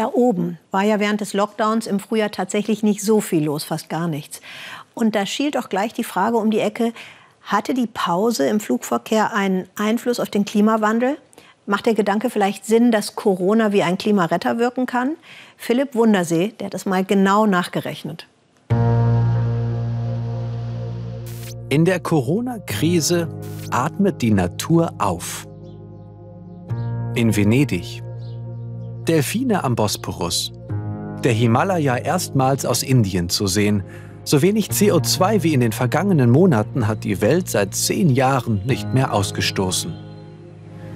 Da oben war ja während des Lockdowns im Frühjahr tatsächlich nicht so viel los, fast gar nichts. Und da schielt auch gleich die Frage um die Ecke, hatte die Pause im Flugverkehr einen Einfluss auf den Klimawandel? Macht der Gedanke vielleicht Sinn, dass Corona wie ein Klimaretter wirken kann? Philipp Wundersee, der hat das mal genau nachgerechnet. In der Corona-Krise atmet die Natur auf. In Venedig. Delfine am Bosporus. Der Himalaya erstmals aus Indien zu sehen. So wenig CO2 wie in den vergangenen Monaten hat die Welt seit zehn Jahren nicht mehr ausgestoßen.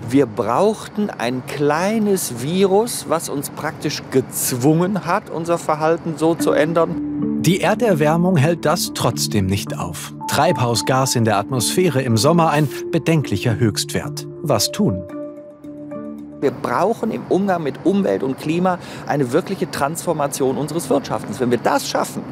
Wir brauchten ein kleines Virus, was uns praktisch gezwungen hat, unser Verhalten so zu ändern. Die Erderwärmung hält das trotzdem nicht auf. Treibhausgas in der Atmosphäre im Sommer ein bedenklicher Höchstwert. Was tun? Wir brauchen im Umgang mit Umwelt und Klima eine wirkliche Transformation unseres Wirtschaftens. Wenn wir das schaffen,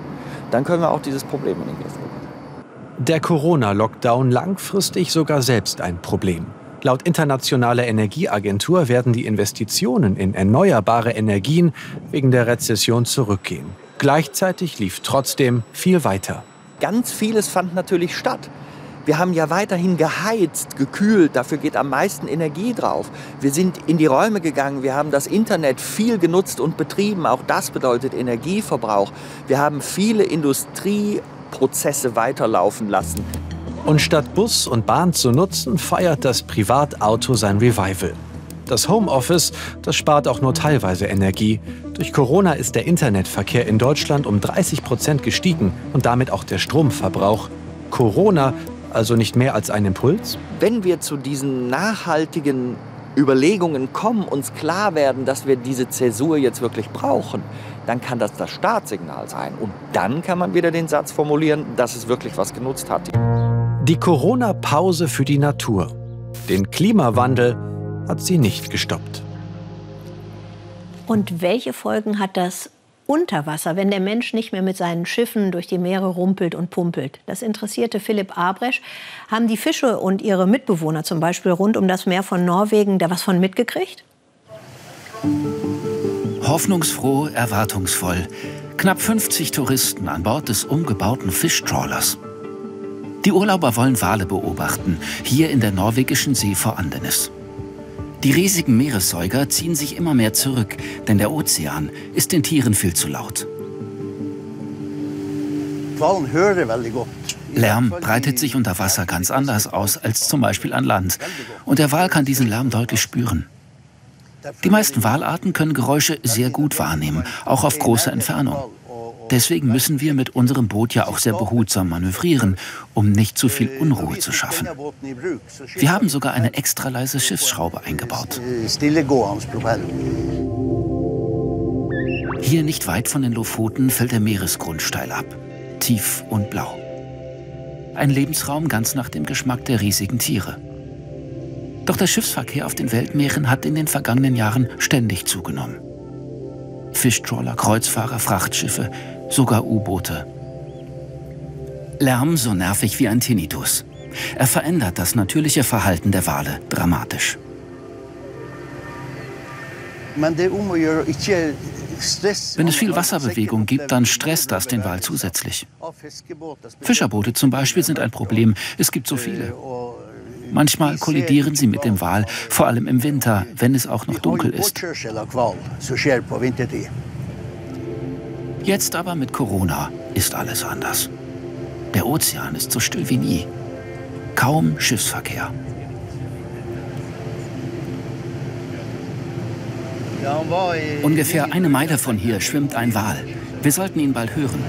dann können wir auch dieses Problem in den Griff bekommen. Der Corona-Lockdown langfristig sogar selbst ein Problem. Laut Internationaler Energieagentur werden die Investitionen in erneuerbare Energien wegen der Rezession zurückgehen. Gleichzeitig lief trotzdem viel weiter. Ganz vieles fand natürlich statt. Wir haben ja weiterhin geheizt, gekühlt, dafür geht am meisten Energie drauf. Wir sind in die Räume gegangen, wir haben das Internet viel genutzt und betrieben, auch das bedeutet Energieverbrauch. Wir haben viele Industrieprozesse weiterlaufen lassen. Und statt Bus und Bahn zu nutzen, feiert das Privatauto sein Revival. Das Homeoffice, das spart auch nur teilweise Energie. Durch Corona ist der Internetverkehr in Deutschland um 30 Prozent gestiegen und damit auch der Stromverbrauch. Corona also nicht mehr als ein Impuls? Wenn wir zu diesen nachhaltigen Überlegungen kommen, uns klar werden, dass wir diese Zäsur jetzt wirklich brauchen, dann kann das das Startsignal sein. Und dann kann man wieder den Satz formulieren, dass es wirklich was genutzt hat. Die Corona-Pause für die Natur. Den Klimawandel hat sie nicht gestoppt. Und welche Folgen hat das unter Wasser, wenn der Mensch nicht mehr mit seinen Schiffen durch die Meere rumpelt und pumpelt? Das interessierte Philipp Abresch. Haben die Fische und ihre Mitbewohner zum Beispiel rund um das Meer von Norwegen da was von mitgekriegt? Hoffnungsfroh, erwartungsvoll. Knapp 50 Touristen an Bord des umgebauten Fischtrawlers. Die Urlauber wollen Wale beobachten, hier in der norwegischen See vor Andenes. Die riesigen Meeressäuger ziehen sich immer mehr zurück, denn der Ozean ist den Tieren viel zu laut. Lärm breitet sich unter Wasser ganz anders aus als zum Beispiel an Land. Und der Wal kann diesen Lärm deutlich spüren. Die meisten Walarten können Geräusche sehr gut wahrnehmen, auch auf große Entfernung. Deswegen müssen wir mit unserem Boot ja auch sehr behutsam manövrieren, um nicht zu viel Unruhe zu schaffen. Wir haben sogar eine extra leise Schiffsschraube eingebaut. Hier nicht weit von den Lofoten fällt der Meeresgrund steil ab, tief und blau. Ein Lebensraum ganz nach dem Geschmack der riesigen Tiere. Doch der Schiffsverkehr auf den Weltmeeren hat in den vergangenen Jahren ständig zugenommen. Fischtrawler, Kreuzfahrer, Frachtschiffe, sogar U-Boote. Lärm so nervig wie ein Tinnitus. Er verändert das natürliche Verhalten der Wale dramatisch. Wenn es viel Wasserbewegung gibt, dann stresst das den Wal zusätzlich. Fischerboote zum Beispiel sind ein Problem. Es gibt so viele. Manchmal kollidieren sie mit dem Wal, vor allem im Winter, wenn es auch noch dunkel ist. Jetzt aber mit Corona ist alles anders. Der Ozean ist so still wie nie. Kaum Schiffsverkehr. Ungefähr eine Meile von hier schwimmt ein Wal. Wir sollten ihn bald hören.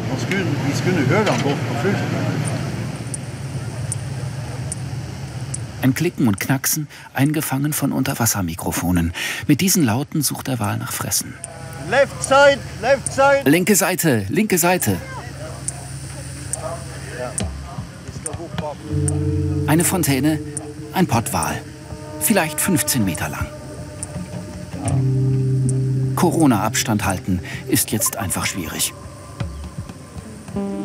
Ein Klicken und Knacksen, eingefangen von Unterwassermikrofonen. Mit diesen Lauten sucht der Wal nach Fressen. Left side, left side. Linke Seite, linke Seite. Eine Fontäne, ein Pottwal. Vielleicht 15 Meter lang. Corona-Abstand halten ist jetzt einfach schwierig.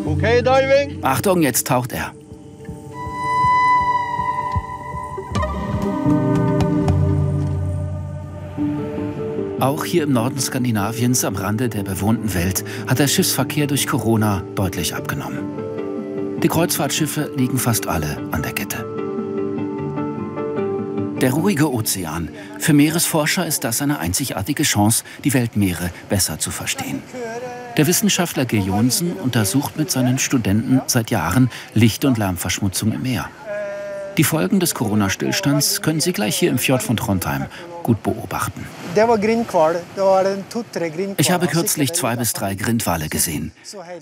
Okay, Diving. Achtung, jetzt taucht er. Auch hier im Norden Skandinaviens am Rande der bewohnten Welt hat der Schiffsverkehr durch Corona deutlich abgenommen. Die Kreuzfahrtschiffe liegen fast alle an der Kette. Der ruhige Ozean. Für Meeresforscher ist das eine einzigartige Chance, die Weltmeere besser zu verstehen. Der Wissenschaftler Gil Jonsen untersucht mit seinen Studenten seit Jahren Licht- und Lärmverschmutzung im Meer. Die Folgen des Corona-Stillstands können Sie gleich hier im Fjord von Trondheim gut beobachten. Ich habe kürzlich zwei bis drei Grindwale gesehen.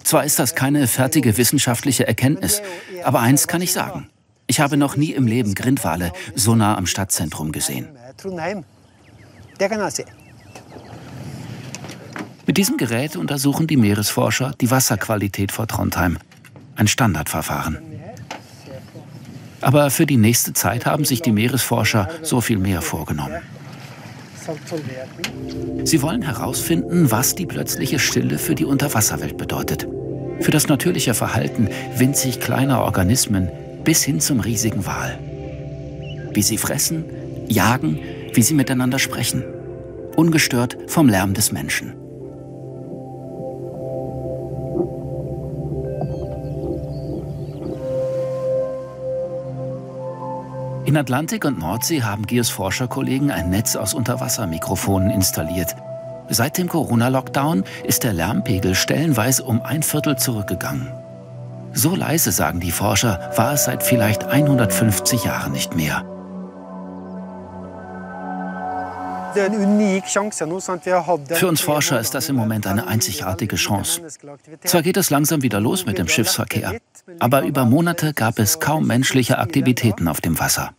Zwar ist das keine fertige wissenschaftliche Erkenntnis, aber eins kann ich sagen. Ich habe noch nie im Leben Grindwale so nah am Stadtzentrum gesehen. Mit diesem Gerät untersuchen die Meeresforscher die Wasserqualität vor Trondheim. Ein Standardverfahren. Aber für die nächste Zeit haben sich die Meeresforscher so viel mehr vorgenommen. Sie wollen herausfinden, was die plötzliche Stille für die Unterwasserwelt bedeutet. Für das natürliche Verhalten winzig kleiner Organismen bis hin zum riesigen Wal. Wie sie fressen, jagen, wie sie miteinander sprechen. Ungestört vom Lärm des Menschen. In Atlantik und Nordsee haben Giers Forscherkollegen ein Netz aus Unterwassermikrofonen installiert. Seit dem Corona-Lockdown ist der Lärmpegel stellenweise um ein Viertel zurückgegangen. So leise, sagen die Forscher, war es seit vielleicht 150 Jahren nicht mehr. Für uns Forscher ist das im Moment eine einzigartige Chance. Zwar geht es langsam wieder los mit dem Schiffsverkehr, aber über Monate gab es kaum menschliche Aktivitäten auf dem Wasser.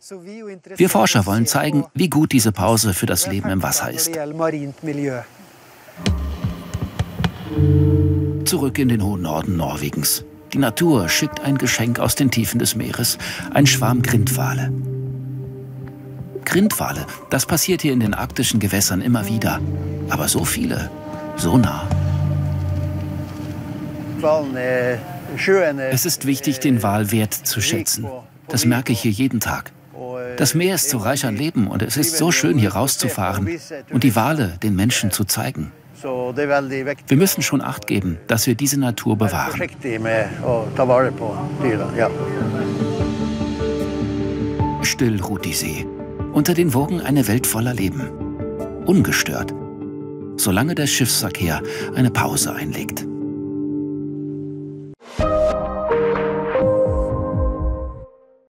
Wir Forscher wollen zeigen, wie gut diese Pause für das Leben im Wasser ist. Zurück in den hohen Norden Norwegens. Die Natur schickt ein Geschenk aus den Tiefen des Meeres, ein Schwarm Grindwale. Grindwale, das passiert hier in den arktischen Gewässern immer wieder. Aber so viele, so nah. Es ist wichtig, den Wal wert zu schätzen. Das merke ich hier jeden Tag. Das Meer ist so reich an Leben und es ist so schön, hier rauszufahren und die Wale den Menschen zu zeigen. Wir müssen schon Acht geben, dass wir diese Natur bewahren. Still ruht die See. Unter den Wogen eine Welt voller Leben. Ungestört. Solange der Schiffsverkehr eine Pause einlegt.